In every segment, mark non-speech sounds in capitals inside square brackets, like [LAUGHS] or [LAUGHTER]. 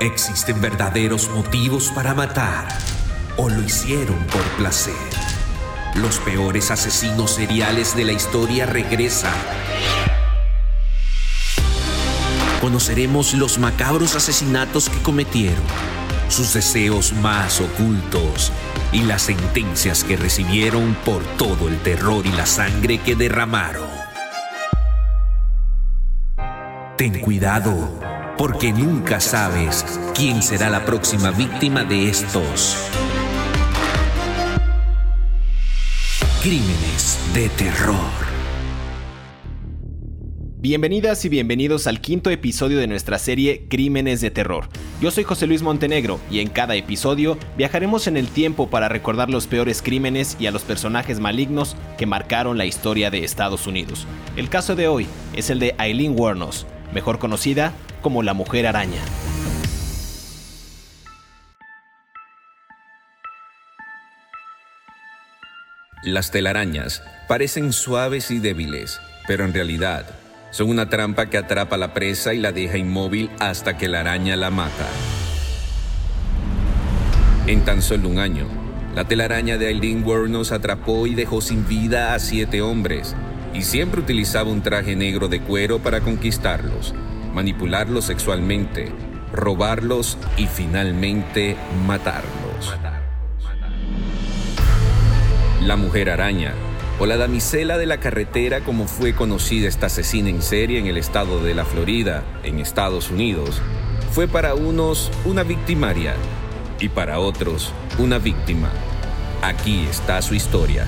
¿Existen verdaderos motivos para matar o lo hicieron por placer? Los peores asesinos seriales de la historia regresan. Conoceremos los macabros asesinatos que cometieron, sus deseos más ocultos y las sentencias que recibieron por todo el terror y la sangre que derramaron. Ten cuidado porque nunca sabes quién será la próxima víctima de estos crímenes de terror. Bienvenidas y bienvenidos al quinto episodio de nuestra serie Crímenes de Terror. Yo soy José Luis Montenegro y en cada episodio viajaremos en el tiempo para recordar los peores crímenes y a los personajes malignos que marcaron la historia de Estados Unidos. El caso de hoy es el de Eileen Wuornos, mejor conocida como la Mujer Araña. Las telarañas parecen suaves y débiles, pero en realidad son una trampa que atrapa a la presa y la deja inmóvil hasta que la araña la mata. En tan solo un año, la telaraña de Eileen Wuornos atrapó y dejó sin vida a siete hombres, y siempre utilizaba un traje negro de cuero para conquistarlos, manipularlos sexualmente, robarlos y finalmente matarlos. La mujer araña o la damisela de la carretera como fue conocida esta asesina en serie en el estado de la Florida, en Estados Unidos, fue para unos una victimaria y para otros una víctima. Aquí está su historia.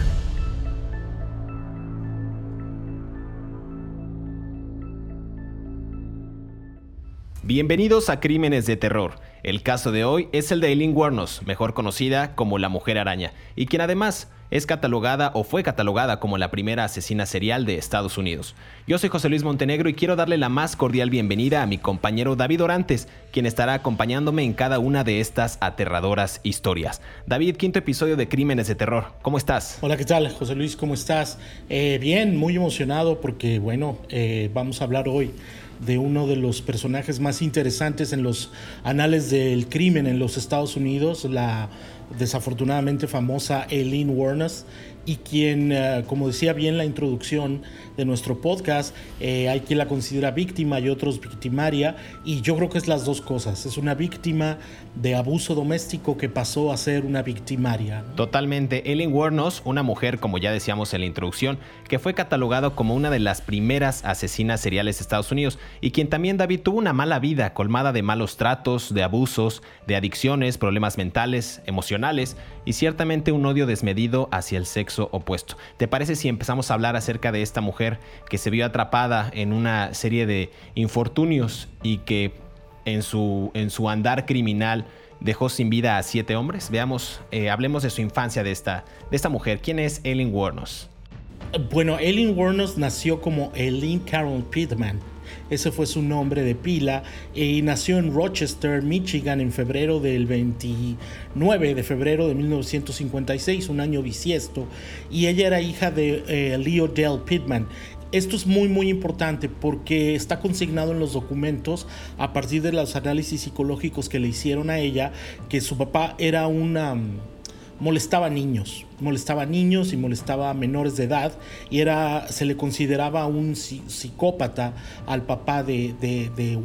Bienvenidos a Crímenes de Terror. El caso de hoy es el de Eileen Wuornos, mejor conocida como la Mujer Araña, y quien además es catalogada o fue catalogada como la primera asesina serial de Estados Unidos. Yo soy José Luis Montenegro y quiero darle la más cordial bienvenida a mi compañero David Orantes, quien estará acompañándome en cada una de estas aterradoras historias. David, quinto episodio de Crímenes de Terror, ¿cómo estás? Hola, ¿qué tal? José Luis, ¿cómo estás? Eh, bien, muy emocionado porque, bueno, eh, vamos a hablar hoy de uno de los personajes más interesantes en los anales del crimen en los Estados Unidos, la desafortunadamente famosa Eileen Wuornos, y quien, eh, como decía bien la introducción de nuestro podcast, eh, hay quien la considera víctima y otros victimaria, y yo creo que es las dos cosas. Es una víctima de abuso doméstico que pasó a ser una victimaria. Totalmente. Ellen Wuornos, una mujer, como ya decíamos en la introducción, que fue catalogada como una de las primeras asesinas seriales de Estados Unidos, y quien también, David, tuvo una mala vida, colmada de malos tratos, de abusos, de adicciones, problemas mentales, emocionales, y ciertamente un odio desmedido hacia el sexo opuesto. ¿Te parece si empezamos a hablar acerca de esta mujer que se vio atrapada en una serie de infortunios y que en su, en su andar criminal dejó sin vida a siete hombres? Veamos, eh, hablemos de su infancia de esta, de esta mujer. ¿Quién es Eileen Wuornos? Bueno, Eileen Wuornos nació como Eileen Carol Pittman ese fue su nombre de pila, y nació en Rochester, Michigan, en febrero del 29 de febrero de 1956, un año bisiesto, y ella era hija de eh, Leo Dell Pittman, esto es muy muy importante porque está consignado en los documentos a partir de los análisis psicológicos que le hicieron a ella que su papá era una molestaba niños, molestaba niños y molestaba a menores de edad y era, se le consideraba un psicópata al papá de, de,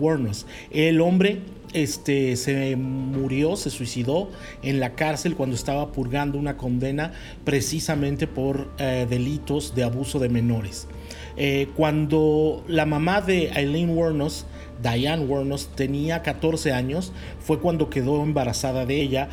El hombre este, se murió, se suicidó en la cárcel cuando estaba purgando una condena precisamente por eh, delitos de abuso de menores. Eh, cuando la mamá de Eileen Wuornos, Diane Wuornos, tenía 14 años, fue cuando quedó embarazada de ella.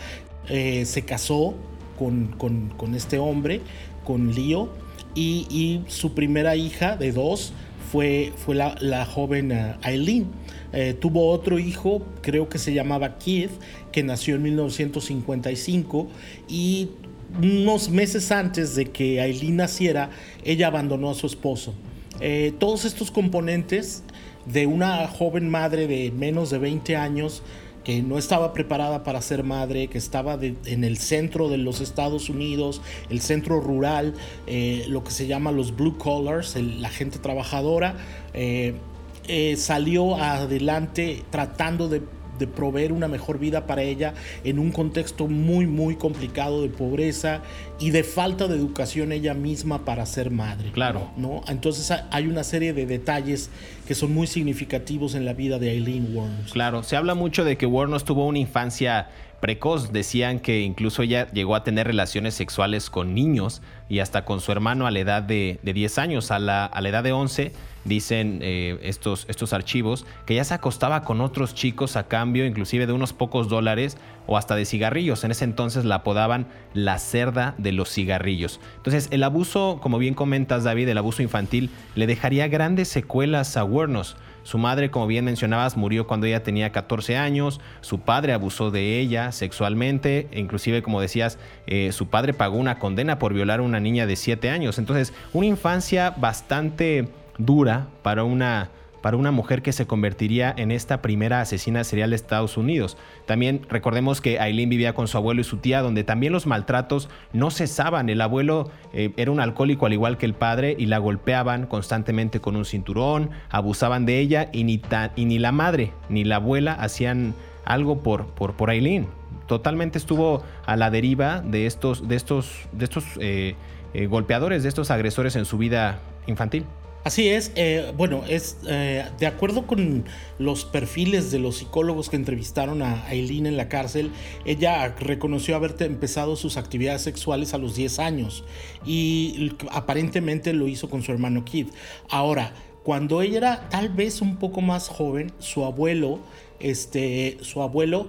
Eh, se casó con, este hombre, con Leo, y, su primera hija de dos fue, fue la, joven eh, Eileen. Eh, tuvo otro hijo, creo que se llamaba Keith, que nació en 1955 y unos meses antes de que Eileen naciera, ella abandonó a su esposo. Eh, todos estos componentes de una joven madre de menos de 20 años que no estaba preparada para ser madre, que estaba en el centro de los Estados Unidos, el centro rural, eh, lo que se llama los blue collars, la gente trabajadora, eh, eh, salió adelante tratando de, de proveer una mejor vida para ella en un contexto muy, muy complicado de pobreza y de falta de educación ella misma para ser madre. Claro. ¿no? Entonces hay una serie de detalles que son muy significativos en la vida de Eileen Warnes. Claro, se habla mucho de que Warnes tuvo una infancia precoz. Decían que incluso ella llegó a tener relaciones sexuales con niños y hasta con su hermano a la edad de, 10 años. A la, a la, edad de 11, dicen eh, estos, estos archivos, que ya se acostaba con otros chicos a cambio inclusive de unos pocos dólares o hasta de cigarrillos. En ese entonces la apodaban la cerda de los cigarrillos. Entonces el abuso, como bien comentas David, el abuso infantil le dejaría grandes secuelas a Wernos. Su madre, como bien mencionabas, murió cuando ella tenía 14 años. Su padre abusó de ella sexualmente. E inclusive, como decías, eh, su padre pagó una condena por violar a una niña de 7 años. Entonces, una infancia bastante dura para una para una mujer que se convertiría en esta primera asesina serial de Estados Unidos. También recordemos que Aileen vivía con su abuelo y su tía, donde también los maltratos no cesaban. El abuelo eh, era un alcohólico al igual que el padre y la golpeaban constantemente con un cinturón, abusaban de ella y ni, la madre ni la abuela hacían algo por, Aileen. Totalmente estuvo a la deriva de estos, de estos, de estos eh, eh, golpeadores, de estos agresores en su vida infantil. Así es, eh, bueno, es eh, de acuerdo con los perfiles de los psicólogos que entrevistaron a Aileen en la cárcel, ella reconoció haber empezado sus actividades sexuales a los 10 años y aparentemente lo hizo con su hermano Kid. Ahora, cuando ella era tal vez un poco más joven, su abuelo, este, su abuelo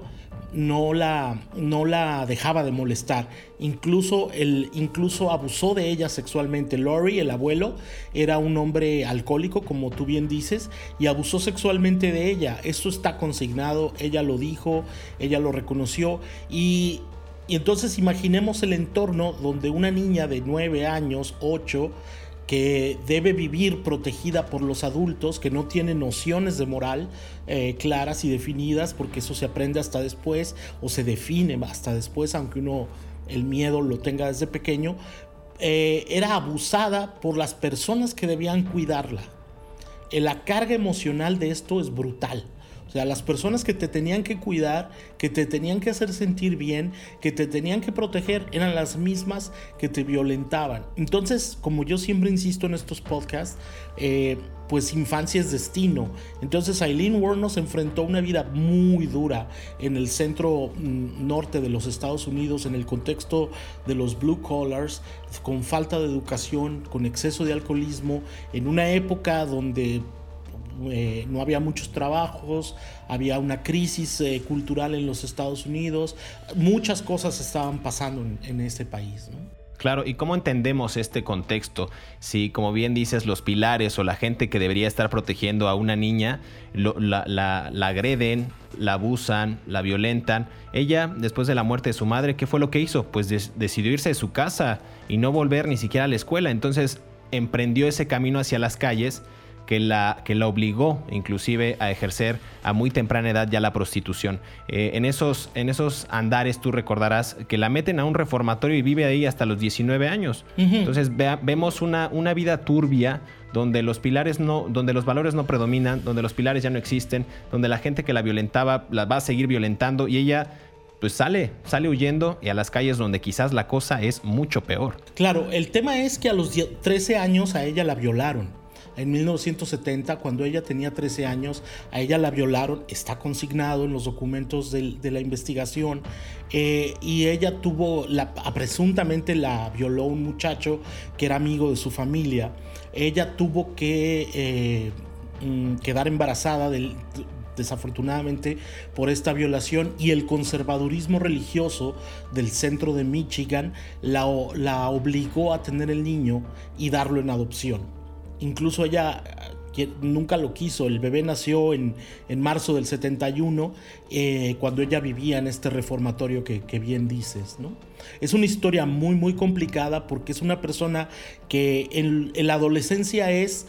no la, no la dejaba de molestar. Incluso, el, incluso abusó de ella sexualmente. Lori, el abuelo, era un hombre alcohólico, como tú bien dices, y abusó sexualmente de ella. Esto está consignado, ella lo dijo, ella lo reconoció. Y, y entonces imaginemos el entorno donde una niña de 9 años, 8, que debe vivir protegida por los adultos, que no tiene nociones de moral eh, claras y definidas, porque eso se aprende hasta después o se define hasta después, aunque uno el miedo lo tenga desde pequeño, eh, era abusada por las personas que debían cuidarla. Eh, la carga emocional de esto es brutal. O sea, las personas que te tenían que cuidar, que te tenían que hacer sentir bien, que te tenían que proteger, eran las mismas que te violentaban. Entonces, como yo siempre insisto en estos podcasts, eh, pues infancia es destino. Entonces Eileen Warren se enfrentó a una vida muy dura en el centro mm, norte de los Estados Unidos, en el contexto de los blue collars, con falta de educación, con exceso de alcoholismo, en una época donde eh, no había muchos trabajos, había una crisis eh, cultural en los Estados Unidos, muchas cosas estaban pasando en, ese país. Claro, ¿y cómo entendemos este contexto? Si, como bien dices, los pilares o la gente que debería estar protegiendo a una niña la, agreden, la abusan, la violentan. Ella, después de la muerte de su madre, ¿qué fue lo que hizo? Pues decidió irse de su casa y no volver ni siquiera a la escuela. Entonces emprendió ese camino hacia las calles que la, que la obligó inclusive a ejercer a muy temprana edad ya la prostitución. Eh, en, esos, en esos andares tú recordarás que la meten a un reformatorio y vive ahí hasta los 19 años. Entonces vemos una, una vida turbia donde los pilares no, donde los valores no predominan, donde los pilares ya no existen, donde la gente que la violentaba la va a seguir violentando y ella pues sale, sale huyendo y a las calles donde quizás la cosa es mucho peor. Claro, el tema es que a los 13 años a ella la violaron en 1970, cuando ella tenía 13 años, a ella la violaron, está consignado en los documentos de, la investigación, eh, y ella tuvo, la, presuntamente la violó un muchacho que era amigo de su familia. Ella tuvo que eh, mm, quedar embarazada desafortunadamente por esta violación y el conservadurismo religioso del centro de Michigan la, la obligó a tener el niño y darlo en adopción. Incluso ella nunca lo quiso. El bebé nació en, en marzo del 71, eh, cuando ella vivía en este reformatorio que, bien dices. ¿no? Es una historia muy, muy complicada porque es una persona que en, la adolescencia es,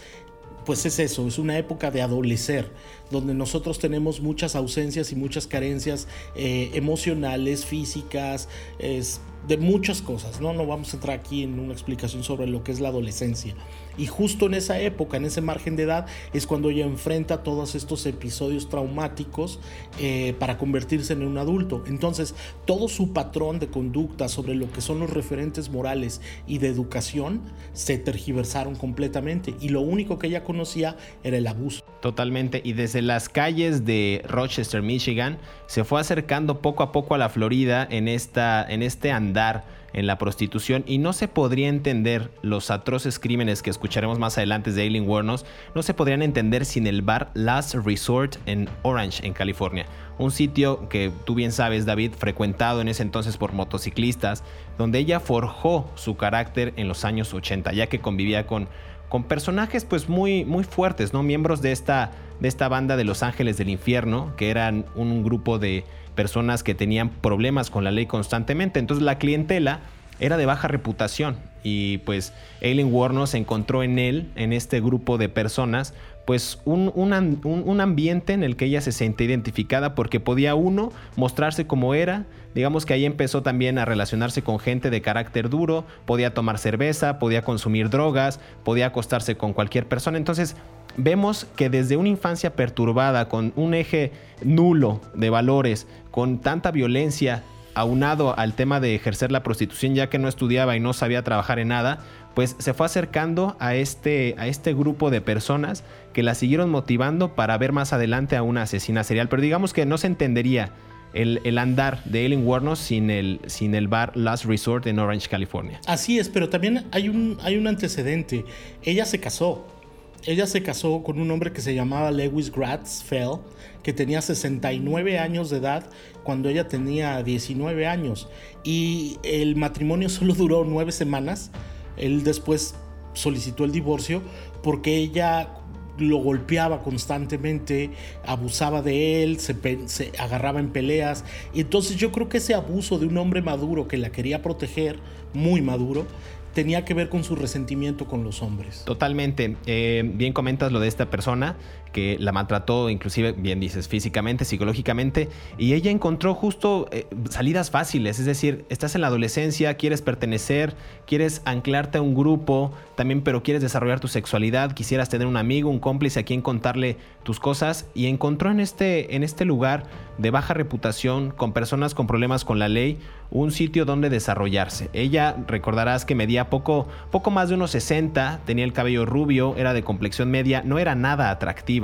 pues es eso, es una época de adolecer, donde nosotros tenemos muchas ausencias y muchas carencias eh, emocionales, físicas, de muchas cosas, ¿no? No vamos a entrar aquí en una explicación sobre lo que es la adolescencia. Y justo en esa época, en ese margen de edad, es cuando ella enfrenta todos estos episodios traumáticos eh, para convertirse en un adulto. Entonces, todo su patrón de conducta sobre lo que son los referentes morales y de educación se tergiversaron completamente. Y lo único que ella conocía era el abuso. Totalmente. Y desde las calles de Rochester, Michigan, se fue acercando poco a poco a la Florida en, esta, en este andar en la prostitución y no se podría entender los atroces crímenes que escucharemos más adelante de Aileen Wuornos, no se podrían entender sin el bar Last Resort en Orange, en California. Un sitio que tú bien sabes, David, frecuentado en ese entonces por motociclistas, donde ella forjó su carácter en los años 80, ya que convivía con, con personajes pues muy, muy fuertes, ¿no? Miembros de esta, de esta banda de Los Ángeles del Infierno, que eran un grupo de personas que tenían problemas con la ley constantemente. Entonces la clientela era de baja reputación y pues Aileen Warner se encontró en él, en este grupo de personas, pues un, un, ambiente en el que ella se sentía identificada porque podía uno mostrarse como era, digamos que ahí empezó también a relacionarse con gente de carácter duro, podía tomar cerveza, podía consumir drogas, podía acostarse con cualquier persona, entonces vemos que desde una infancia perturbada, con un eje nulo de valores, con tanta violencia, aunado al tema de ejercer la prostitución ya que no estudiaba y no sabía trabajar en nada, pues se fue acercando a este, a este grupo de personas que la siguieron motivando para ver más adelante a una asesina serial. Pero digamos que no se entendería el, andar de Ellen Warner sin el, sin el bar Last Resort en Orange, California. Así es, pero también hay un, hay un antecedente. Ella se casó ella se casó con un hombre que se llamaba Lewis Fell, que tenía 69 años de edad cuando ella tenía 19 años. Y el matrimonio [LAUGHS] solo duró nueve semanas. Él después solicitó el divorcio porque ella lo golpeaba constantemente, abusaba de él, se, se, agarraba en peleas. Y entonces yo creo que ese abuso de un hombre maduro que la quería proteger, muy maduro, tenía que ver con su resentimiento con los hombres. Totalmente. Eh, bien comentas lo de esta persona que la maltrató, inclusive, bien dices, físicamente, psicológicamente, y ella encontró justo eh, salidas fáciles, es decir, estás en la adolescencia, quieres pertenecer, quieres anclarte a un grupo, también, pero quieres desarrollar tu sexualidad, quisieras tener un amigo, un cómplice a quien contarle tus cosas, y encontró en este, en este lugar de baja reputación, con personas con problemas con la ley, un sitio donde desarrollarse. Ella, recordarás que medía poco, poco más de unos 60, tenía el cabello rubio, era de complexión media, no era nada atractiva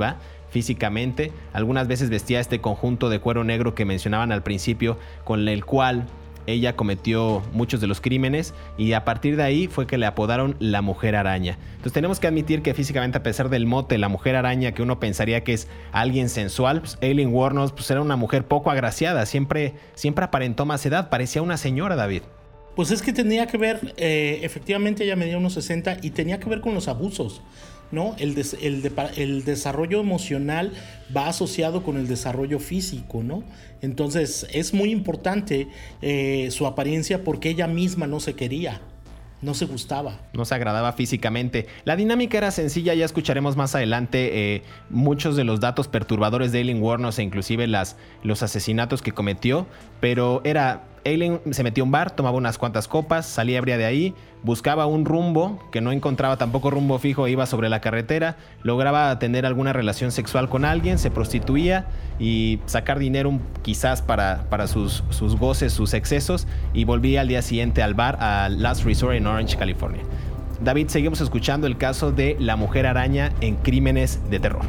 físicamente. Algunas veces vestía este conjunto de cuero negro que mencionaban al principio, con el cual ella cometió muchos de los crímenes y a partir de ahí fue que le apodaron la mujer araña. Entonces tenemos que admitir que físicamente a pesar del mote la mujer araña que uno pensaría que es alguien sensual, pues Aileen Warnos pues era una mujer poco agraciada, siempre, siempre aparentó más edad, parecía una señora David. Pues es que tenía que ver, eh, efectivamente ella medía unos 60 y tenía que ver con los abusos. El, desarrollo emocional va asociado con el desarrollo físico, ¿no? Entonces es muy importante eh, su apariencia porque ella misma no se quería. No se gustaba. No se agradaba físicamente. La dinámica era sencilla, ya escucharemos más adelante eh, muchos de los datos perturbadores de Aileen Warnos e inclusive las, los asesinatos que cometió, pero era Aileen se metió a un bar, tomaba unas cuantas copas, salía ebria de ahí, buscaba un rumbo, que no encontraba tampoco rumbo fijo, iba sobre la carretera, lograba tener alguna relación sexual con alguien, se prostituía y sacar dinero quizás para, para sus, sus goces, sus excesos, y volvía al día siguiente al bar, a Last Resort en Orange, California. David, seguimos escuchando el caso de la mujer araña en crímenes de terror.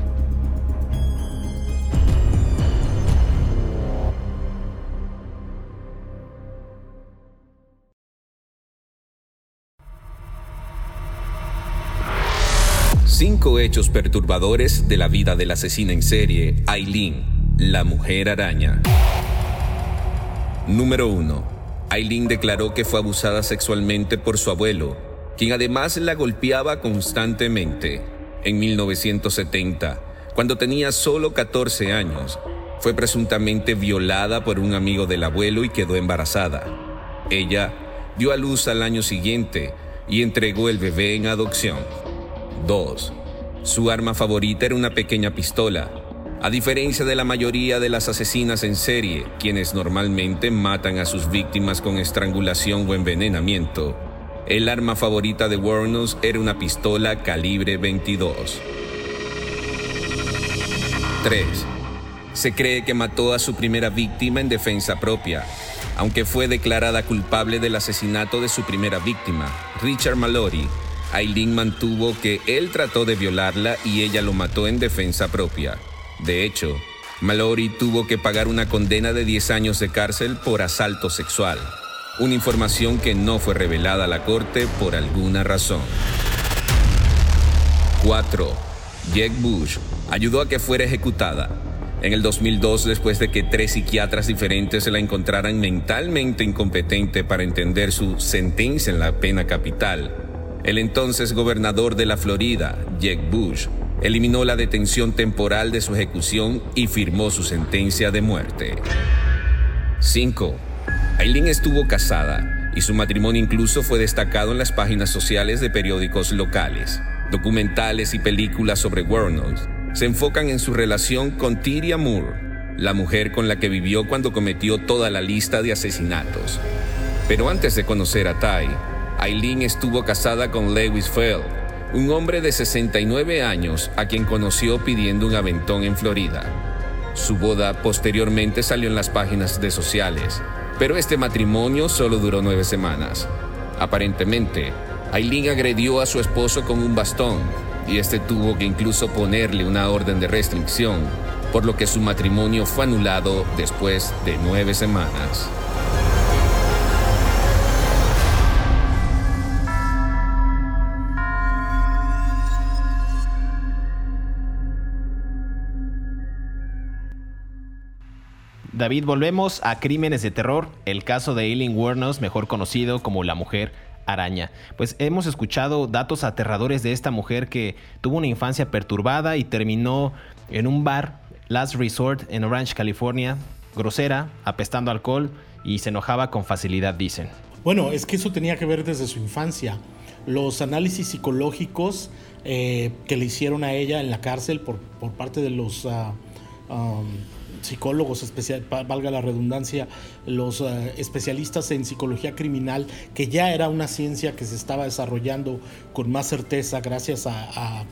Cinco hechos perturbadores de la vida del asesino en serie, Aileen, la mujer araña. Número 1. Aileen declaró que fue abusada sexualmente por su abuelo, quien además la golpeaba constantemente. En 1970, cuando tenía solo 14 años, fue presuntamente violada por un amigo del abuelo y quedó embarazada. Ella dio a luz al año siguiente y entregó el bebé en adopción. 2. Su arma favorita era una pequeña pistola. A diferencia de la mayoría de las asesinas en serie, quienes normalmente matan a sus víctimas con estrangulación o envenenamiento, el arma favorita de Warnos era una pistola calibre 22. 3. Se cree que mató a su primera víctima en defensa propia, aunque fue declarada culpable del asesinato de su primera víctima, Richard Mallory. Aileen mantuvo que él trató de violarla y ella lo mató en defensa propia. De hecho, Mallory tuvo que pagar una condena de 10 años de cárcel por asalto sexual, una información que no fue revelada a la corte por alguna razón. 4. Jack Bush ayudó a que fuera ejecutada. En el 2002, después de que tres psiquiatras diferentes la encontraran mentalmente incompetente para entender su sentencia en la pena capital, el entonces gobernador de la Florida, Jack Bush, eliminó la detención temporal de su ejecución y firmó su sentencia de muerte. 5. Aileen estuvo casada y su matrimonio incluso fue destacado en las páginas sociales de periódicos locales. Documentales y películas sobre Wernos se enfocan en su relación con Tyria Moore, la mujer con la que vivió cuando cometió toda la lista de asesinatos. Pero antes de conocer a Ty, Aileen estuvo casada con Lewis Feld, un hombre de 69 años a quien conoció pidiendo un aventón en Florida. Su boda posteriormente salió en las páginas de sociales, pero este matrimonio solo duró nueve semanas. Aparentemente, Aileen agredió a su esposo con un bastón y este tuvo que incluso ponerle una orden de restricción, por lo que su matrimonio fue anulado después de nueve semanas. David, volvemos a Crímenes de Terror, el caso de Eileen Wuornos, mejor conocido como la mujer araña. Pues hemos escuchado datos aterradores de esta mujer que tuvo una infancia perturbada y terminó en un bar, Last Resort, en Orange, California, grosera, apestando alcohol y se enojaba con facilidad, dicen. Bueno, es que eso tenía que ver desde su infancia. Los análisis psicológicos eh, que le hicieron a ella en la cárcel por, por parte de los... Uh, um, psicólogos, especial, valga la redundancia, los eh, especialistas en psicología criminal, que ya era una ciencia que se estaba desarrollando con más certeza gracias a,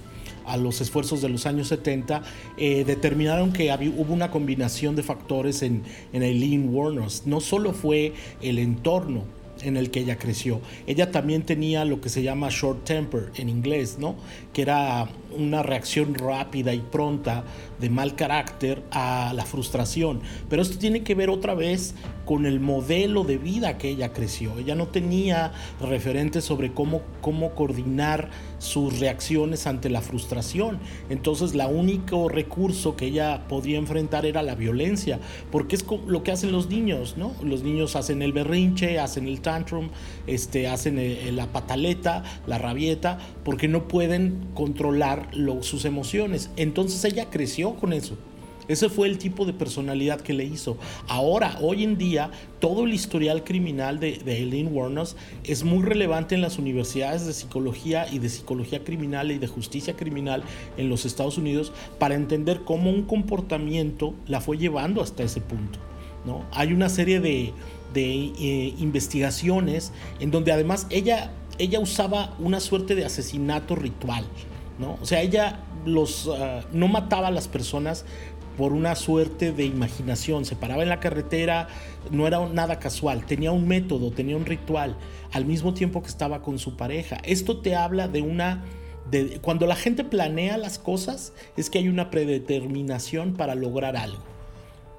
los esfuerzos de los años 70, eh, determinaron que hubo una combinación de factores en, en Eileen Warners. No solo fue el entorno, en el que ella creció. Ella también tenía lo que se llama short temper en inglés, ¿no? Que era una reacción rápida y pronta de mal carácter a la frustración. Pero esto tiene que ver otra vez con el modelo de vida que ella creció. Ella no tenía referentes sobre cómo, cómo coordinar sus reacciones ante la frustración. Entonces, el único recurso que ella podía enfrentar era la violencia, porque es lo que hacen los niños, ¿no? Los niños hacen el berrinche, hacen el tantrum, este, hacen la pataleta, la rabieta, porque no pueden controlar sus emociones. Entonces ella creció con eso. Ese fue el tipo de personalidad que le hizo. Ahora, hoy en día, todo el historial criminal de, de Eileen es muy relevante en las universidades de psicología y de psicología criminal y de justicia criminal en los Estados Unidos para entender cómo un comportamiento la fue llevando hasta ese punto. ¿no? Hay una serie de, eh, investigaciones en donde además ella, ella usaba una suerte de asesinato ritual. ¿No? O sea, ella los, ah, no mataba a las personas por una suerte de imaginación, se paraba en la carretera, no era nada casual, tenía un método, tenía un ritual, al mismo tiempo que estaba con su pareja. Esto te habla de una... De, cuando la gente planea las cosas, es que hay una predeterminación para lograr algo.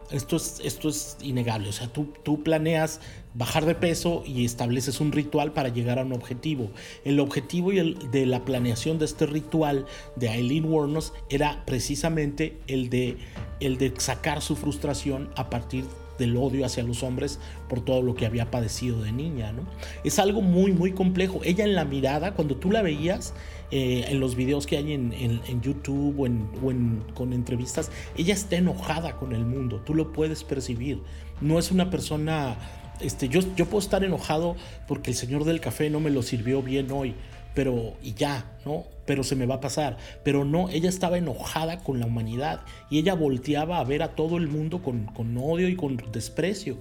Esto es, esto es innegable. O sea, tú, tú planeas bajar de peso y estableces un ritual para llegar a un objetivo. El objetivo y el, de la planeación de este ritual de Eileen Warnos era precisamente el de, el de sacar su frustración a partir del odio hacia los hombres por todo lo que había padecido de niña. ¿no? Es algo muy, muy complejo. Ella en la mirada, cuando tú la veías, eh, en los videos que hay en, YouTube o, en, con entrevistas, ella está enojada con el mundo, tú lo puedes percibir. No es una persona, este, yo, yo puedo estar enojado porque el señor del café no me lo sirvió bien hoy, pero y ya, ¿no? Pero se me va a pasar. Pero no, ella estaba enojada con la humanidad y ella volteaba a ver a todo el mundo con, con odio y con desprecio.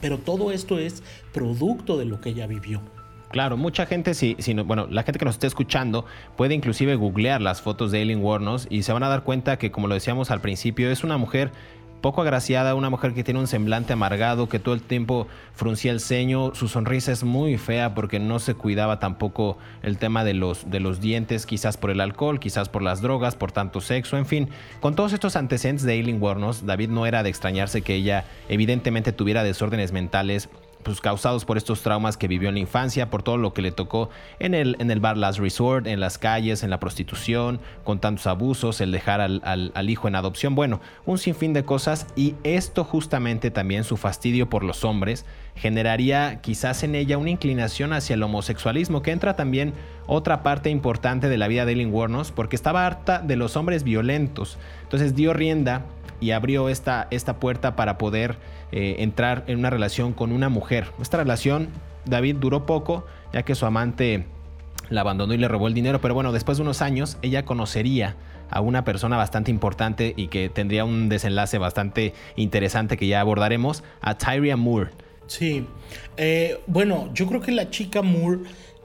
Pero todo esto es producto de lo que ella vivió. Claro, mucha gente, si, si bueno, la gente que nos esté escuchando puede inclusive googlear las fotos de Eileen Warnos y se van a dar cuenta que, como lo decíamos al principio, es una mujer poco agraciada, una mujer que tiene un semblante amargado, que todo el tiempo fruncía el ceño, su sonrisa es muy fea porque no se cuidaba tampoco el tema de los, de los dientes, quizás por el alcohol, quizás por las drogas, por tanto sexo, en fin. Con todos estos antecedentes de Eileen Warnos, David no era de extrañarse que ella evidentemente tuviera desórdenes mentales pues, causados por estos traumas que vivió en la infancia, por todo lo que le tocó en el, en el bar Last Resort, en las calles, en la prostitución, con tantos abusos, el dejar al, al, hijo en adopción, bueno, un sinfín de cosas y esto justamente también su fastidio por los hombres generaría quizás en ella una inclinación hacia el homosexualismo, que entra también otra parte importante de la vida de Ellen Warnos, porque estaba harta de los hombres violentos. Entonces dio rienda y abrió esta, esta puerta para poder eh, entrar en una relación con una mujer. Esta relación, David, duró poco, ya que su amante la abandonó y le robó el dinero, pero bueno, después de unos años ella conocería a una persona bastante importante y que tendría un desenlace bastante interesante que ya abordaremos, a Tyria Moore. Sí, eh, bueno, yo creo que la chica Moore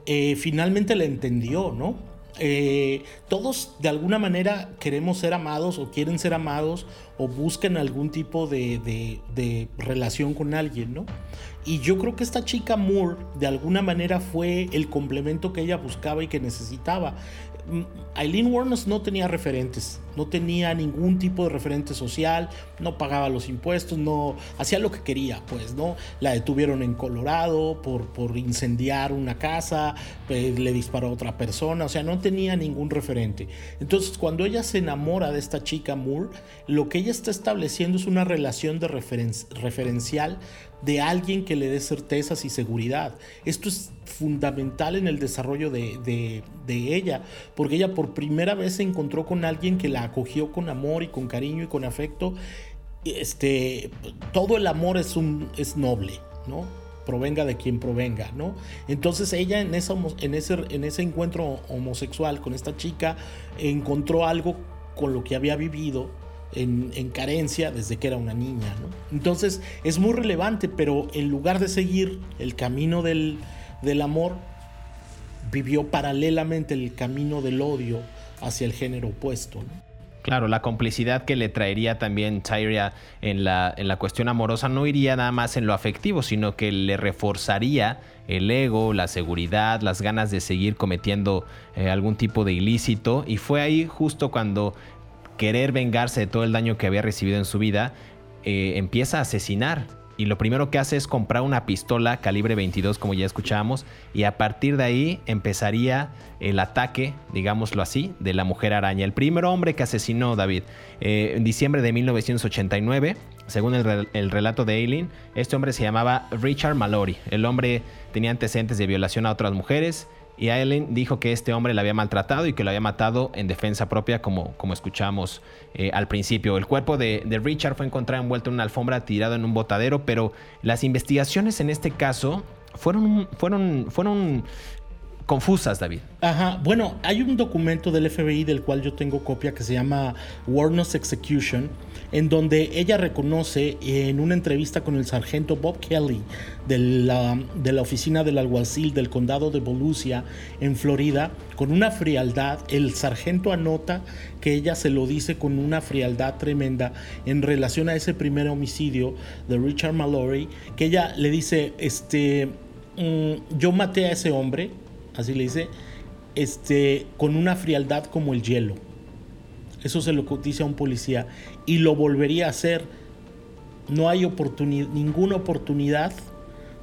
eh, finalmente la entendió, ¿no? Eh, todos de alguna manera queremos ser amados o quieren ser amados o buscan algún tipo de, de, relación con alguien, ¿no? Y yo creo que esta chica Moore de alguna manera fue el complemento que ella buscaba y que necesitaba. Mm, Eileen Warnes no tenía referentes, no tenía ningún tipo de referente social, no pagaba los impuestos, no hacía lo que quería, pues, ¿no? La detuvieron en Colorado por, por incendiar una casa, le disparó a otra persona, o sea, no tenía ningún referente. Entonces, cuando ella se enamora de esta chica Moore, lo que ella está estableciendo es una relación de referencial de alguien que le dé certezas y seguridad. Esto es fundamental en el desarrollo de, ella, porque ella por primera vez se encontró con alguien que la acogió con amor y con cariño y con afecto. Este, todo el amor es, un, es noble, ¿no? provenga de quien provenga, ¿no? Entonces ella en, esa, en, ese, en ese encuentro homosexual con esta chica encontró algo con lo que había vivido en, carencia desde que era una niña. Entonces es muy relevante, pero en lugar de seguir el camino del, amor, vivió paralelamente el camino del odio hacia el género opuesto. Claro, la complicidad que le traería también Tyria en la, en la cuestión amorosa no iría nada más en lo afectivo, sino que le reforzaría el ego, la seguridad, las ganas de seguir cometiendo eh, algún tipo de ilícito. Y fue ahí justo cuando querer vengarse de todo el daño que había recibido en su vida, eh, empieza a asesinar. Y lo primero que hace es comprar una pistola calibre 22, como ya escuchábamos, y a partir de ahí empezaría el ataque, digámoslo así, de la mujer araña. El primer hombre que asesinó David eh, en diciembre de 1989, según el, el, relato de Aileen, este hombre se llamaba Richard Mallory. El hombre tenía antecedentes de violación a otras mujeres y Aileen dijo que este hombre la había maltratado y que lo había matado en defensa propia, como, como escuchamos eh, al principio. El cuerpo de, de, Richard fue encontrado envuelto en una alfombra tirado en un botadero, pero las investigaciones en este caso fueron, fueron, fueron confusas, David. Ajá, bueno, hay un documento del FBI del cual yo tengo copia que se llama Warner's Execution, en donde ella reconoce en una entrevista con el sargento Bob Kelly de la, de la oficina del alguacil del condado de Volusia en Florida, con una frialdad, el sargento anota que ella se lo dice con una frialdad tremenda en relación a ese primer homicidio de Richard Mallory, que ella le dice, este, mm, yo maté a ese hombre, así le dice, este, con una frialdad como el hielo. Eso se lo dice a un policía y lo volvería a hacer. No hay ninguna oportunidad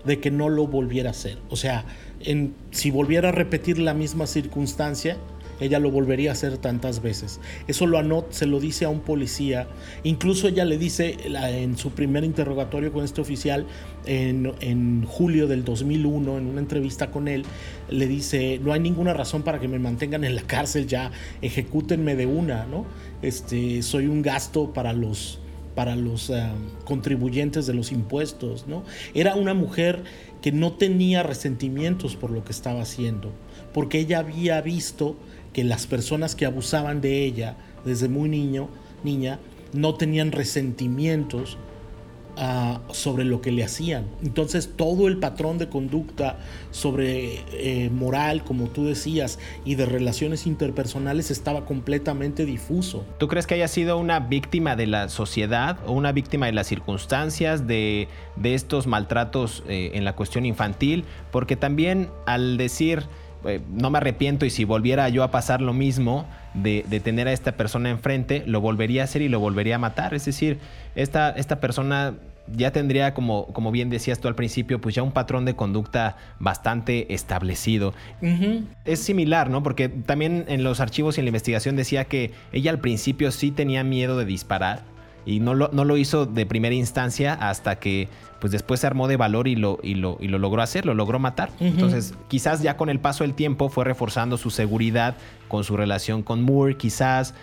de que no lo volviera a hacer. O sea, en, si volviera a repetir la misma circunstancia, ella lo volvería a hacer tantas veces. Eso lo anot, se lo dice a un policía. Incluso ella le dice en su primer interrogatorio con este oficial en, julio del 2001, en una entrevista con él, le dice, no hay ninguna razón para que me mantengan en la cárcel ya, ejecútenme de una, ¿no? Este, soy un gasto para los para los eh, contribuyentes de los impuestos, ¿no? Era una mujer que no tenía resentimientos por lo que estaba haciendo, porque ella había visto que las personas que abusaban de ella desde muy niño, niña, no tenían resentimientos Ah, sobre lo que le hacían. Entonces todo el patrón de conducta sobre eh, moral, como tú decías, y de relaciones interpersonales estaba completamente difuso. ¿Tú crees que haya sido una víctima de la sociedad o una víctima de las circunstancias de, de estos maltratos eh, en la cuestión infantil? Porque también al decir eh, no me arrepiento y si volviera yo a pasar lo mismo de, tener a esta persona enfrente, lo volvería a hacer y lo volvería a matar. Es decir, esta, esta persona ya tendría, como, como bien decías tú al principio, pues ya un patrón de conducta bastante establecido. Es similar, ¿no? Porque también en los archivos y en la investigación decía que ella al principio sí tenía miedo de disparar y no lo, no lo hizo de primera instancia hasta que pues después se armó de valor y lo, y lo, y lo logró hacer, lo logró matar. Entonces, quizás ya con el paso del tiempo fue reforzando su seguridad con su relación con Moore, quizás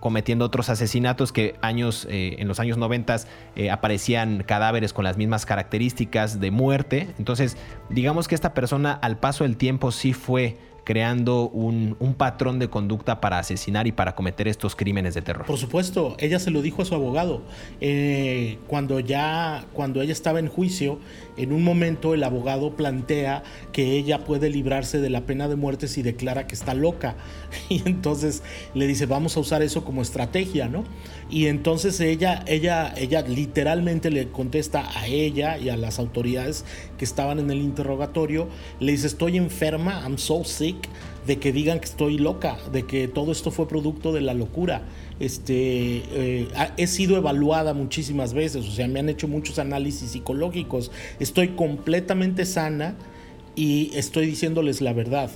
cometiendo otros asesinatos que años, eh, en los años 90 eh, aparecían cadáveres con las mismas características de muerte. Entonces, digamos que esta persona al paso del tiempo sí fue creando un, patrón de conducta para asesinar y para cometer estos crímenes de terror. Por supuesto, ella se lo dijo a su abogado. Eh, cuando ya, cuando ella estaba en juicio, en un momento el abogado plantea que ella puede librarse de la pena de muerte si declara que está loca. [LAUGHS] Y entonces le dice, vamos a usar eso como estrategia, ¿no? Y entonces ella, ella, ella literalmente le contesta a ella y a las autoridades que estaban en el interrogatorio, le dice, estoy enferma, I'm so sick, de que digan que estoy loca, de que todo esto fue producto de la locura. Este, eh, he sido evaluada muchísimas veces, o sea, me han hecho muchos análisis psicológicos, estoy completamente sana y estoy diciéndoles la verdad.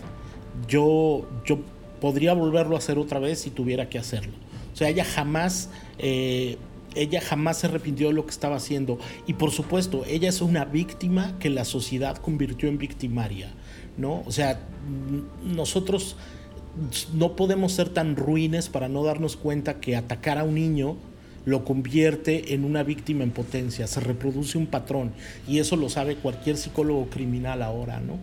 Yo, yo podría volverlo a hacer otra vez si tuviera que hacerlo. O sea, ella jamás, eh, ella jamás se arrepintió de lo que estaba haciendo. Y por supuesto, ella es una víctima que la sociedad convirtió en victimaria, ¿no? O sea, nosotros no podemos ser tan ruines para no darnos cuenta que atacar a un niño lo convierte en una víctima en potencia, se reproduce un patrón y eso lo sabe cualquier psicólogo criminal ahora, ¿no?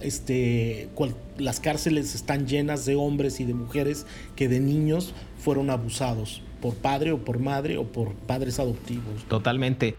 Este, las cárceles están llenas de hombres y de mujeres que de niños fueron abusados por padre o por madre o por padres adoptivos. Totalmente.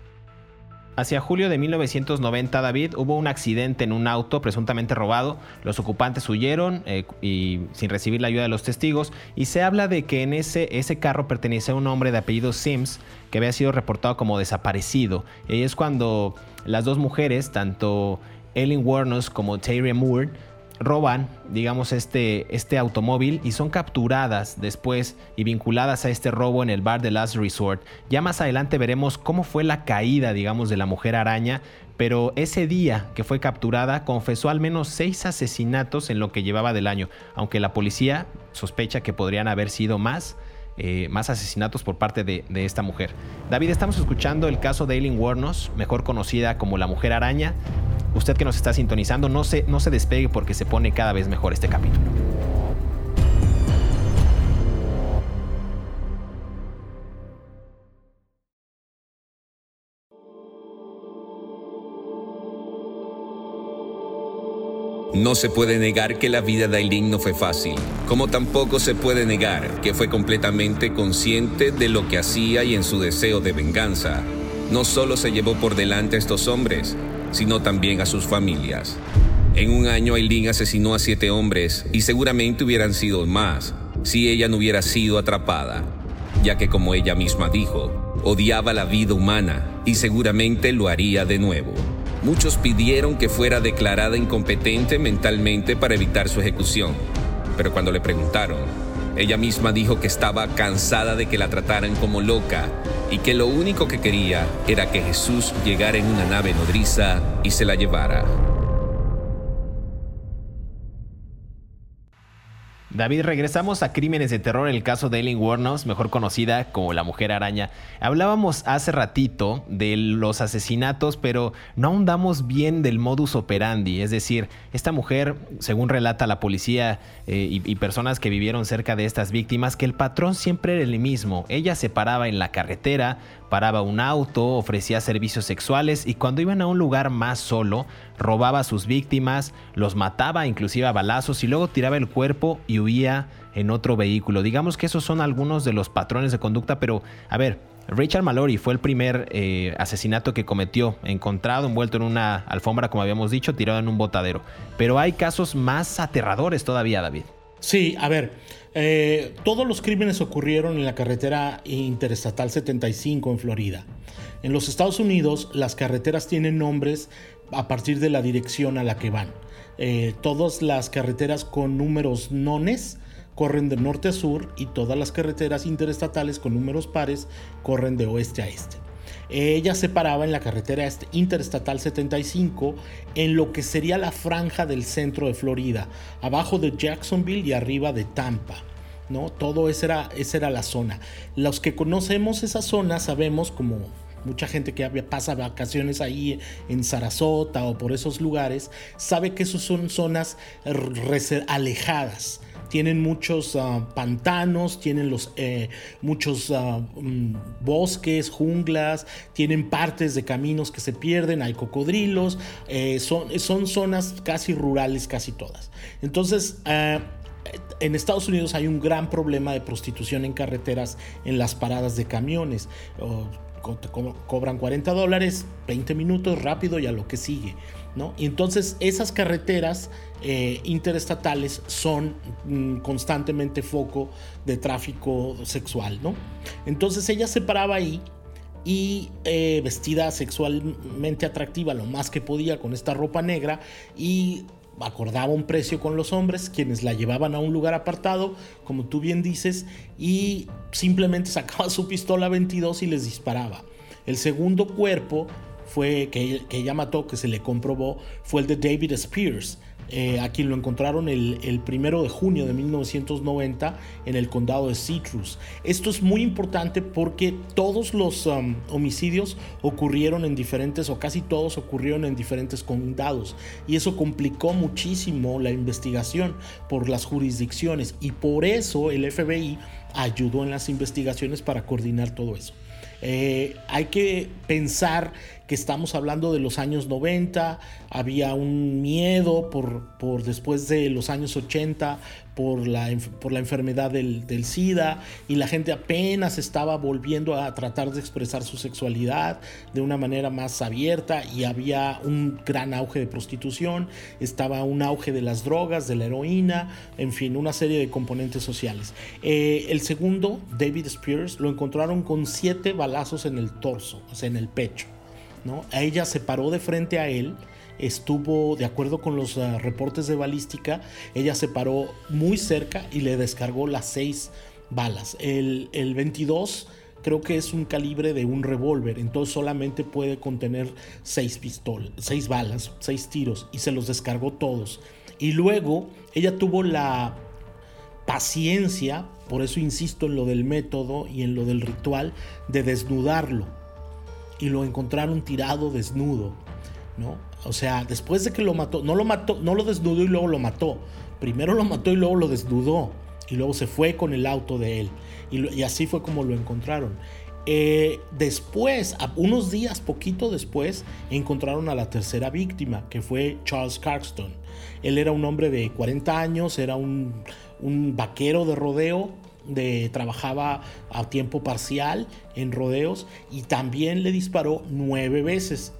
Hacia julio de 1990, David, hubo un accidente en un auto presuntamente robado. Los ocupantes huyeron eh, y sin recibir la ayuda de los testigos. Y se habla de que en ese, ese carro pertenecía a un hombre de apellido Sims que había sido reportado como desaparecido. Y es cuando las dos mujeres, tanto Ellen Warnos como Terry Moore, roban, digamos, este, este automóvil y son capturadas después y vinculadas a este robo en el bar de Last Resort. Ya más adelante veremos cómo fue la caída, digamos, de la mujer araña, pero ese día que fue capturada confesó al menos seis asesinatos en lo que llevaba del año, aunque la policía sospecha que podrían haber sido más. Eh, más asesinatos por parte de, esta mujer. David, estamos escuchando el caso de Eileen Warnos, mejor conocida como la mujer araña. Usted que nos está sintonizando, no se, no se despegue porque se pone cada vez mejor este capítulo. No se puede negar que la vida de Aileen no fue fácil, como tampoco se puede negar que fue completamente consciente de lo que hacía y en su deseo de venganza. No solo se llevó por delante a estos hombres, sino también a sus familias. En un año Aileen asesinó a siete hombres y seguramente hubieran sido más si ella no hubiera sido atrapada, ya que como ella misma dijo, odiaba la vida humana y seguramente lo haría de nuevo. Muchos pidieron que fuera declarada incompetente mentalmente para evitar su ejecución, pero cuando le preguntaron, ella misma dijo que estaba cansada de que la trataran como loca y que lo único que quería era que Jesús llegara en una nave nodriza y se la llevara. David, regresamos a Crímenes de Terror, el caso de Ellen Wuornos, mejor conocida como la Mujer Araña. Hablábamos hace ratito de los asesinatos, pero no ahondamos bien del modus operandi. Es decir, esta mujer, según relata la policía eh, y, personas que vivieron cerca de estas víctimas, que el patrón siempre era el mismo. Ella se paraba en la carretera, paraba un auto, ofrecía servicios sexuales y cuando iban a un lugar más solo, robaba a sus víctimas, los mataba inclusive a balazos y luego tiraba el cuerpo y huía en otro vehículo. Digamos que esos son algunos de los patrones de conducta, pero a ver, Richard Mallory fue el primer eh, asesinato que cometió, encontrado envuelto en una alfombra, como habíamos dicho, tirado en un botadero. Pero hay casos más aterradores todavía, David. Sí, a ver, eh, todos los crímenes ocurrieron en la carretera interestatal 75 en Florida. En los Estados Unidos, las carreteras tienen nombres a partir de la dirección a la que van. Eh, todas las carreteras con números nones corren de norte a sur y todas las carreteras interestatales con números pares corren de oeste a este. Ella se paraba en la carretera interestatal 75 en lo que sería la franja del centro de Florida, abajo de Jacksonville y arriba de Tampa. ¿no? Todo esa era, era la zona. Los que conocemos esa zona sabemos como mucha gente que pasa vacaciones ahí en Sarasota o por esos lugares, sabe que esos son zonas alejadas. Tienen muchos ah, pantanos, tienen los, eh, muchos ah, mm, bosques, junglas, tienen partes de caminos que se pierden, hay cocodrilos, eh, son, son zonas casi rurales, casi todas. Entonces, ah, en Estados Unidos hay un gran problema de prostitución en carreteras en las paradas de camiones cobran 40 dólares, 20 minutos, rápido y a lo que sigue. Y entonces esas carreteras eh, interestatales son mm, constantemente foco de tráfico sexual. ¿no? Entonces ella se paraba ahí y eh, vestida sexualmente atractiva lo más que podía con esta ropa negra y acordaba un precio con los hombres, quienes la llevaban a un lugar apartado, como tú bien dices, y simplemente sacaba su pistola 22 y les disparaba. El segundo cuerpo fue que, que ella mató, que se le comprobó, fue el de David Spears, eh, a quien lo encontraron el, el, primero de junio de 1990 en el condado de Citrus. Esto es muy importante porque todos los um, homicidios ocurrieron en diferentes, o casi todos ocurrieron en diferentes condados, y eso complicó muchísimo la investigación por las jurisdicciones, y por eso el FBI ayudó en las investigaciones para coordinar todo eso. Eh, hay que pensar que estamos hablando de los años 90, había un miedo por, por después de los años 80 por la, por la enfermedad del, del, SIDA y la gente apenas estaba volviendo a tratar de expresar su sexualidad de una manera más abierta y había un gran auge de prostitución, estaba un auge de las drogas, de la heroína, en fin, una serie de componentes sociales. Eh, el segundo, David Spears, lo encontraron con siete balazos en el torso, o sea, en el pecho. Ella se paró de frente a él estuvo, de acuerdo con los ah, reportes de balística, ella se paró muy cerca y le descargó las seis balas. El, 22 creo que es un calibre de un revólver, entonces solamente puede contener seis pistolas, seis balas, seis tiros y se los descargó todos. Y luego ella tuvo la paciencia, por eso insisto en lo del método y en lo del ritual, de desnudarlo. Y lo encontraron tirado desnudo, ¿no? O sea, después de que lo mató, no lo mató, no lo desnudó y luego lo mató. Primero lo mató y luego lo desnudó. Y luego se fue con el auto de él. Y, así fue como lo encontraron. Eh, después, unos días, poquito después, encontraron a la tercera víctima, que fue Charles Carkston. Él era un hombre de 40 años, era un vaquero de rodeo, de, trabajaba a tiempo parcial en rodeos y también le disparó nueve veces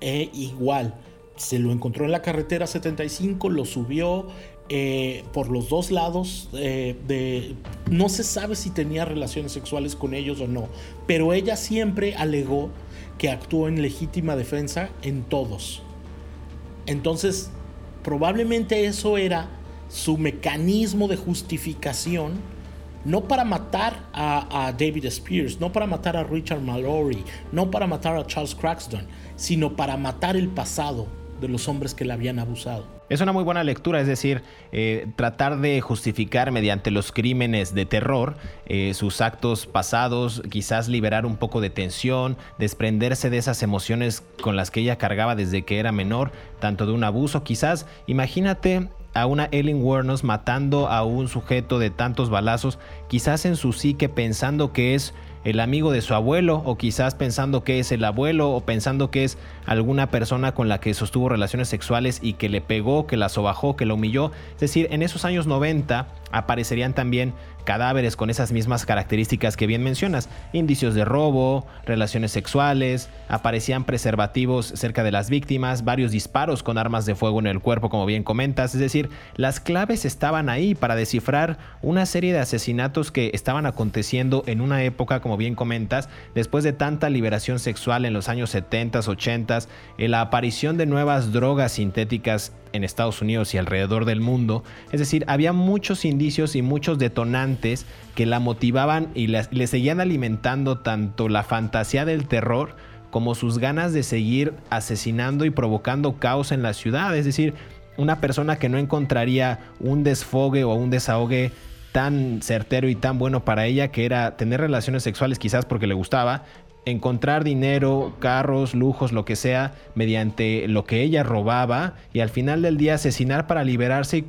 e igual. Se lo encontró en la carretera 75, lo subió eh, por los dos lados. Eh, de, no se sabe si tenía relaciones sexuales con ellos o no, pero ella siempre alegó que actuó en legítima defensa en todos. Entonces, probablemente eso era su mecanismo de justificación no para matar a, David Spears, no para matar a Richard Mallory, no para matar a Charles Craxton, sino para matar el pasado, de los hombres que la habían abusado. Es una muy buena lectura, es decir, eh, tratar de justificar mediante los crímenes de terror eh, sus actos pasados, quizás liberar un poco de tensión, desprenderse de esas emociones con las que ella cargaba desde que era menor, tanto de un abuso, quizás, imagínate a una Ellen Wuornos matando a un sujeto de tantos balazos, quizás en su psique pensando que es el amigo de su abuelo o quizás pensando que es el abuelo o pensando que es alguna persona con la que sostuvo relaciones sexuales y que le pegó, que la sobajó, que la humilló. Es decir, en esos años 90 aparecerían también cadáveres con esas mismas características que bien mencionas, indicios de robo, relaciones sexuales, aparecían preservativos cerca de las víctimas, varios disparos con armas de fuego en el cuerpo, como bien comentas, es decir, las claves estaban ahí para descifrar una serie de asesinatos que estaban aconteciendo en una época, como bien comentas, después de tanta liberación sexual en los años 70, 80, en la aparición de nuevas drogas sintéticas en Estados Unidos y alrededor del mundo. Es decir, había muchos indicios y muchos detonantes que la motivaban y le, seguían alimentando tanto la fantasía del terror como sus ganas de seguir asesinando y provocando caos en la ciudad. Es decir, una persona que no encontraría un desfogue o un desahogue tan certero y tan bueno para ella que era tener relaciones sexuales quizás porque le gustaba, encontrar dinero, carros, lujos, lo que sea, mediante lo que ella robaba y al final del día asesinar para liberarse y,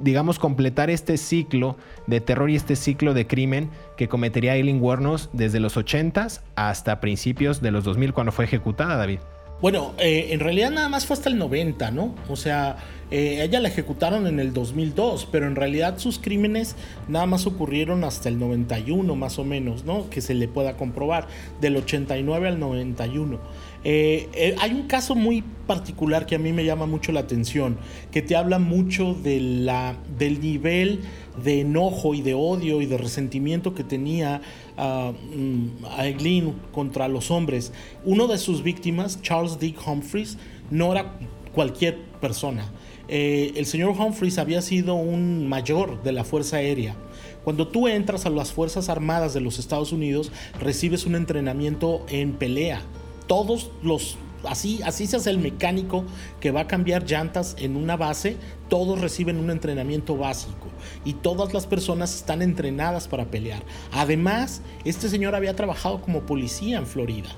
digamos, completar este ciclo de terror y este ciclo de crimen que cometería Eileen Wuornos desde los 80s hasta principios de los 2000 cuando fue ejecutada, David. Bueno, eh, en realidad nada más fue hasta el 90, ¿no? O sea, eh, ella la ejecutaron en el 2002, pero en realidad sus crímenes nada más ocurrieron hasta el 91 más o menos, ¿no? Que se le pueda comprobar, del 89 al 91. Eh, hay un caso muy particular que a mí me llama mucho la atención, que te habla mucho de la, del nivel de enojo y de odio y de resentimiento que tenía uh, Eileen contra los hombres. Uno de sus víctimas, Charles Dick Humphreys, no era cualquier persona. Eh, el señor Humphreys había sido un mayor de la Fuerza Aérea. Cuando tú entras a las Fuerzas Armadas de los Estados Unidos, recibes un entrenamiento en pelea. Todos los Así, así se hace el mecánico que va a cambiar llantas en una base, todos reciben un entrenamiento básico y todas las personas están entrenadas para pelear. Además, este señor había trabajado como policía en Florida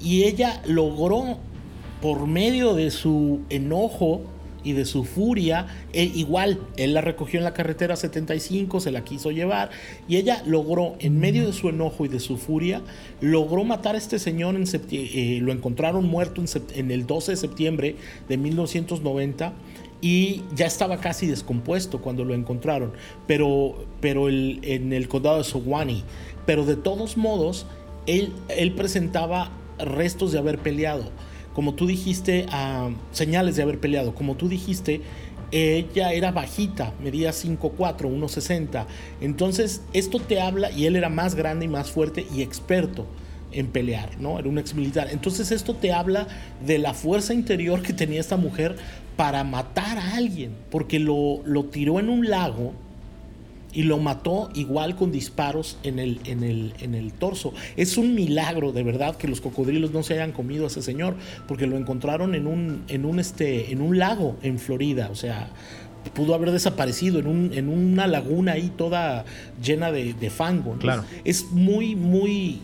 y ella logró, por medio de su enojo, y de su furia. Igual, él la recogió en la carretera 75, se la quiso llevar y ella logró, en medio de su enojo y de su furia, logró matar a este señor eh, lo encontraron muerto en, el 12 de septiembre de 1990 y ya estaba casi descompuesto cuando lo encontraron, pero, pero en el condado de Sowani. Pero de todos modos, él presentaba restos de haber peleado como tú dijiste, señales de haber peleado. Como tú dijiste, ella era bajita, medía 5'4, 1'60. Entonces, esto te habla, y él era más grande y más fuerte y experto en pelear, ¿no? Era un ex militar. Entonces, esto te habla de la fuerza interior que tenía esta mujer para matar a alguien, porque lo, lo tiró en un lago y lo mató igual con disparos en el, en, el, en el torso. Es un milagro de verdad que los cocodrilos no se hayan comido a ese señor, porque lo encontraron en un, en un, este, en un lago en Florida, o sea, pudo haber desaparecido en, un, en una laguna ahí toda llena de, fango. Claro. Es muy, muy...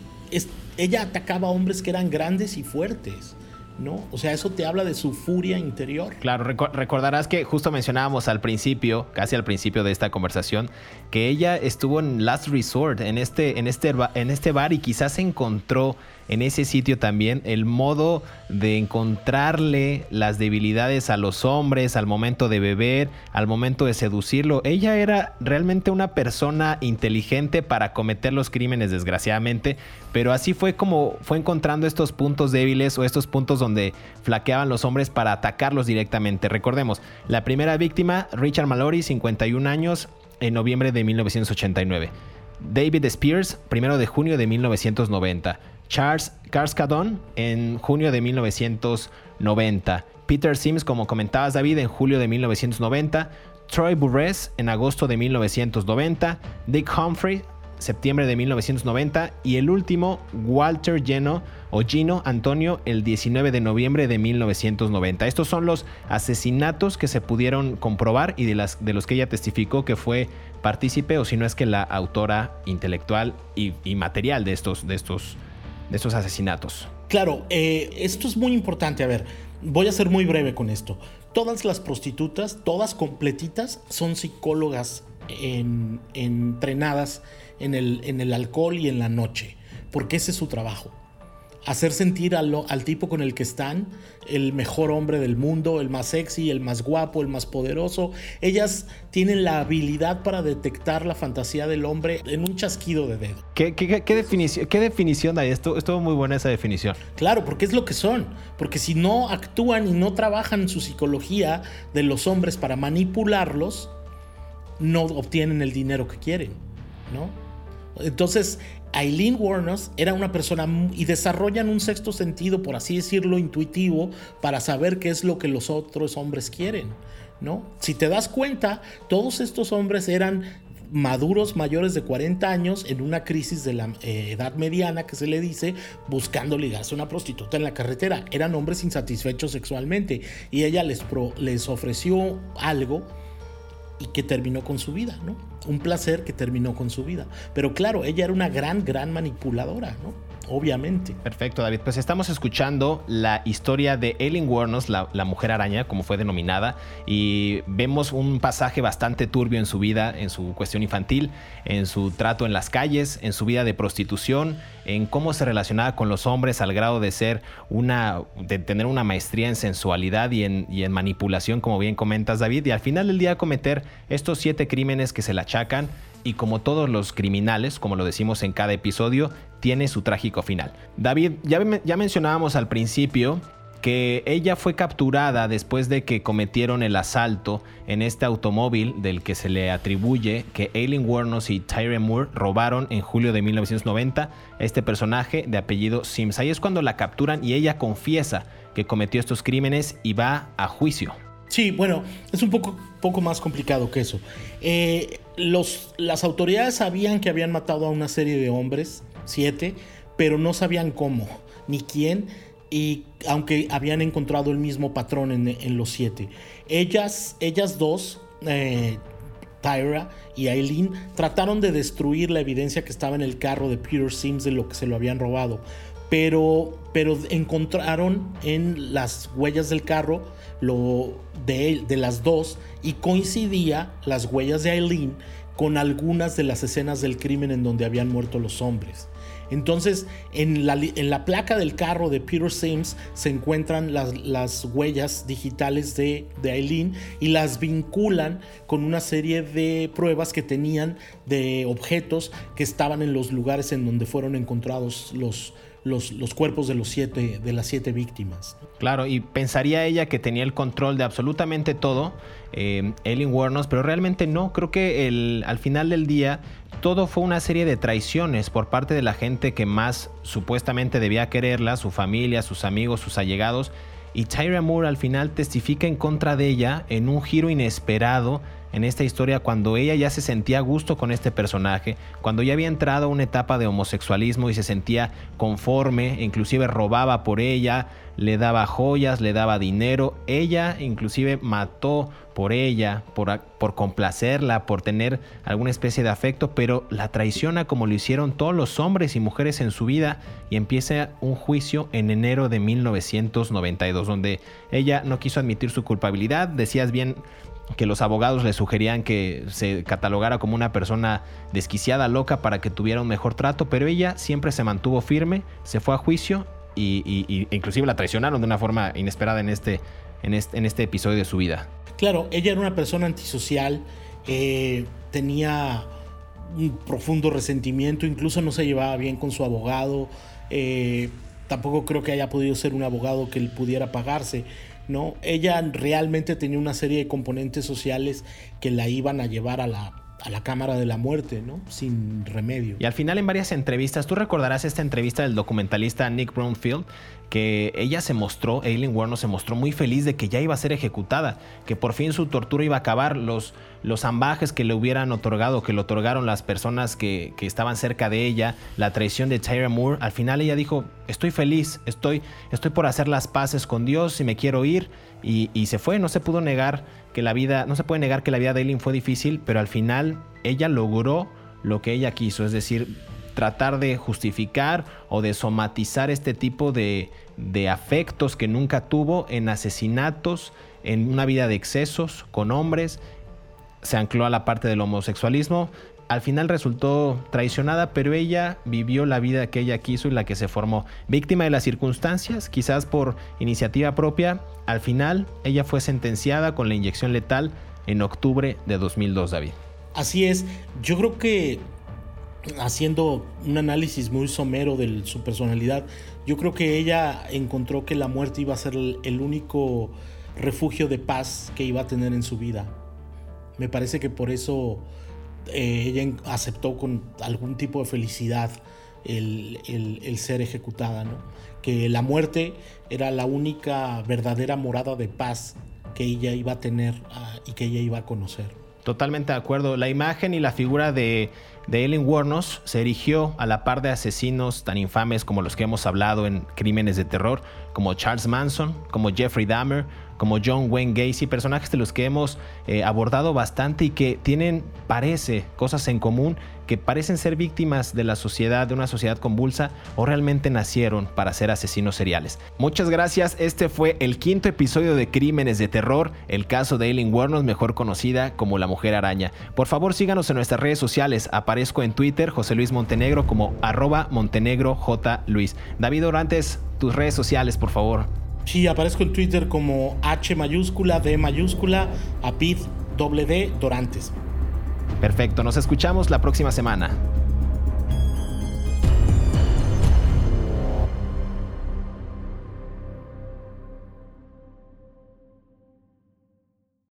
ella atacaba a hombres que eran grandes y fuertes. ¿No? O sea, eso te habla de su furia interior. Claro, recordarás que justo mencionábamos al principio, casi al principio de esta conversación, que ella estuvo en Last Resort, en este, en este, en este bar y quizás encontró en ese sitio también el modo de encontrarle las debilidades a los hombres al momento de beber, al momento de seducirlo. Ella era realmente una persona inteligente para cometer los crímenes, desgraciadamente, pero así fue como fue encontrando estos puntos débiles o estos puntos donde flaqueaban los hombres para atacarlos directamente. Recordemos, la primera víctima, Richard Mallory, 51 años, en noviembre de 1989. David Spears, primero de junio de 1990. Charles Carskadon en junio de 1990. Peter Sims, como comentabas David, en julio de 1990. Troy Burress en agosto de 1990. Dick Humphrey, septiembre de 1990. Y el último, Walter Lleno, o Gino Antonio el 19 de noviembre de 1990. Estos son los asesinatos que se pudieron comprobar y de, las, de los que ella testificó que fue partícipe o si no es que la autora intelectual y, material de estos, de, estos, de estos asesinatos. Claro, eh, esto es muy importante. A ver, voy a ser muy breve con esto. Todas las prostitutas, todas completitas, son psicólogas entrenadas en el, en el alcohol y en la noche, porque ese es su trabajo. Hacer sentir al, al, tipo con el que están el mejor hombre del mundo, el más sexy, el más guapo, el más poderoso. Ellas tienen la habilidad para detectar la fantasía del hombre en un chasquido de dedo. ¿Qué, qué, definición, qué definición hay? Esto, estuvo muy buena esa definición. Claro, porque es lo que son. Porque si no actúan y no trabajan su psicología de los hombres para manipularlos, no obtienen el dinero que quieren, ¿no? Entonces, Eileen Warnos era una persona y desarrollan un sexto sentido, por así decirlo, intuitivo, para saber qué es lo que los otros hombres quieren, ¿no? Si te das cuenta, todos estos hombres eran maduros mayores de 40 años en una crisis de la eh, edad mediana que se le dice buscando ligarse a una prostituta en la carretera. Eran hombres insatisfechos sexualmente y ella les, les ofreció algo y que terminó con su vida, ¿no? Un placer que terminó con su vida. Pero claro, ella era una gran, gran manipuladora, ¿no? Obviamente. Perfecto, David. Pues estamos escuchando la historia de Ellen Warnos, la, mujer araña, como fue denominada, y vemos un pasaje bastante turbio en su vida, en su cuestión infantil, en su trato en las calles, en su vida de prostitución, en cómo se relacionaba con los hombres al grado de ser una, de tener una maestría en sensualidad y en, y en manipulación, como bien comentas, David, y al final del día cometer estos siete crímenes que se le achacan y como todos los criminales, como lo decimos en cada episodio, tiene su trágico final. David, ya, ya mencionábamos al principio que ella fue capturada después de que cometieron el asalto en este automóvil del que se le atribuye que Aileen Wuornos y Tyre Moore robaron en julio de 1990 este personaje de apellido Sims. Ahí es cuando la capturan y ella confiesa que cometió estos crímenes y va a juicio. Sí, bueno, es un poco, poco más complicado que eso. Eh, los, las autoridades sabían que habían matado a una serie de hombres, siete, pero no sabían cómo, ni quién, y aunque habían encontrado el mismo patrón en, los siete. Ellas, ellas dos, eh, Tyra y Eileen, trataron de destruir la evidencia que estaba en el carro de Peter Sims de lo que se lo habían robado, pero, pero encontraron en las huellas del carro lo de, de las dos y coincidía las huellas de Eileen con algunas de las escenas del crimen en donde habían muerto los hombres. Entonces, en la, placa del carro de Peter Sims se encuentran las, las huellas digitales de, de, Eileen y las vinculan con una serie de pruebas que tenían de objetos que estaban en los lugares en donde fueron encontrados los, los, cuerpos de, los siete, de las siete víctimas. Claro, y pensaría ella que tenía el control de absolutamente todo, eh, Ellen Warnos, pero realmente no. Creo que el, al final del día todo fue una serie de traiciones por parte de la gente que más supuestamente debía quererla, su familia, sus amigos, sus allegados. Y Tyra Moore al final testifica en contra de ella en un giro inesperado en esta historia cuando ella ya se sentía a gusto con este personaje, cuando ya había entrado a una etapa de homosexualismo y se sentía conforme, inclusive robaba por ella, le daba joyas, le daba dinero, ella inclusive mató por ella, por, por complacerla, por tener alguna especie de afecto, pero la traiciona como lo hicieron todos los hombres y mujeres en su vida y empieza un juicio en enero de 1992, donde ella no quiso admitir su culpabilidad, decías bien que los abogados le sugerían que se catalogara como una persona desquiciada, loca, para que tuviera un mejor trato, pero ella siempre se mantuvo firme, se fue a juicio y, inclusive la traicionaron de una forma inesperada en este, en este, episodio de su vida. Claro, ella era una persona antisocial, eh, tenía un profundo resentimiento, incluso no se llevaba bien con su abogado, eh, tampoco creo que haya podido ser un abogado que él pudiera pagarse. ¿No? Ella realmente tenía una serie de componentes sociales que la iban a llevar a la, a la cámara de la muerte, ¿no? Sin remedio. Y al final en varias entrevistas, tú recordarás esta entrevista del documentalista Nick Brownfield, que ella se mostró, Aileen Wuornos se mostró muy feliz de que ya iba a ser ejecutada, que por fin su tortura iba a acabar, los, los ambajes que le hubieran otorgado, que le otorgaron las personas que, estaban cerca de ella, la traición de Tyra Moore, al final ella dijo, estoy feliz, estoy, estoy por hacer las paces con Dios y me quiero ir, y, y se fue, no se pudo negar que la vida, no se puede negar que la vida de Aileen fue difícil, pero al final ella logró lo que ella quiso, es decir, tratar de justificar o de somatizar este tipo de, afectos que nunca tuvo en asesinatos, en una vida de excesos con hombres, se ancló a la parte del homosexualismo. Al final resultó traicionada, pero ella vivió la vida que ella quiso y la que se formó. Víctima de las circunstancias, quizás por iniciativa propia, al final ella fue sentenciada con la inyección letal en octubre de 2002, David. Así es, yo creo que haciendo un análisis muy somero de su personalidad, yo creo que ella encontró que la muerte iba a ser el único refugio de paz que iba a tener en su vida. Me parece que por eso eh, ella aceptó con algún tipo de felicidad el, ser ejecutada, que la muerte era la única verdadera morada de paz que ella iba a tener ah, y que ella iba a conocer. Totalmente de acuerdo. La imagen y la figura de de Ellen Warnos se erigió a la par de asesinos tan infames como los que hemos hablado en Crímenes de Terror, como Charles Manson, como Jeffrey Dahmer, como John Wayne Gacy, personajes de los que hemos eh, abordado bastante y que tienen, parece, cosas en común que parecen ser víctimas de la sociedad, de una sociedad convulsa, o realmente nacieron para ser asesinos seriales. Muchas gracias, este fue el quinto episodio de Crímenes de Terror, el caso de Aileen Wuornos, mejor conocida como la Mujer Araña. Por favor síganos en nuestras redes sociales, aparezco en Twitter, José Luis Montenegro como arroba Montenegro J. Luis. David Orantes, tus redes sociales, por favor. Sí, aparezco en Twitter como H mayúscula, D mayúscula, Apid doble D Dorantes. Perfecto, nos escuchamos la próxima semana.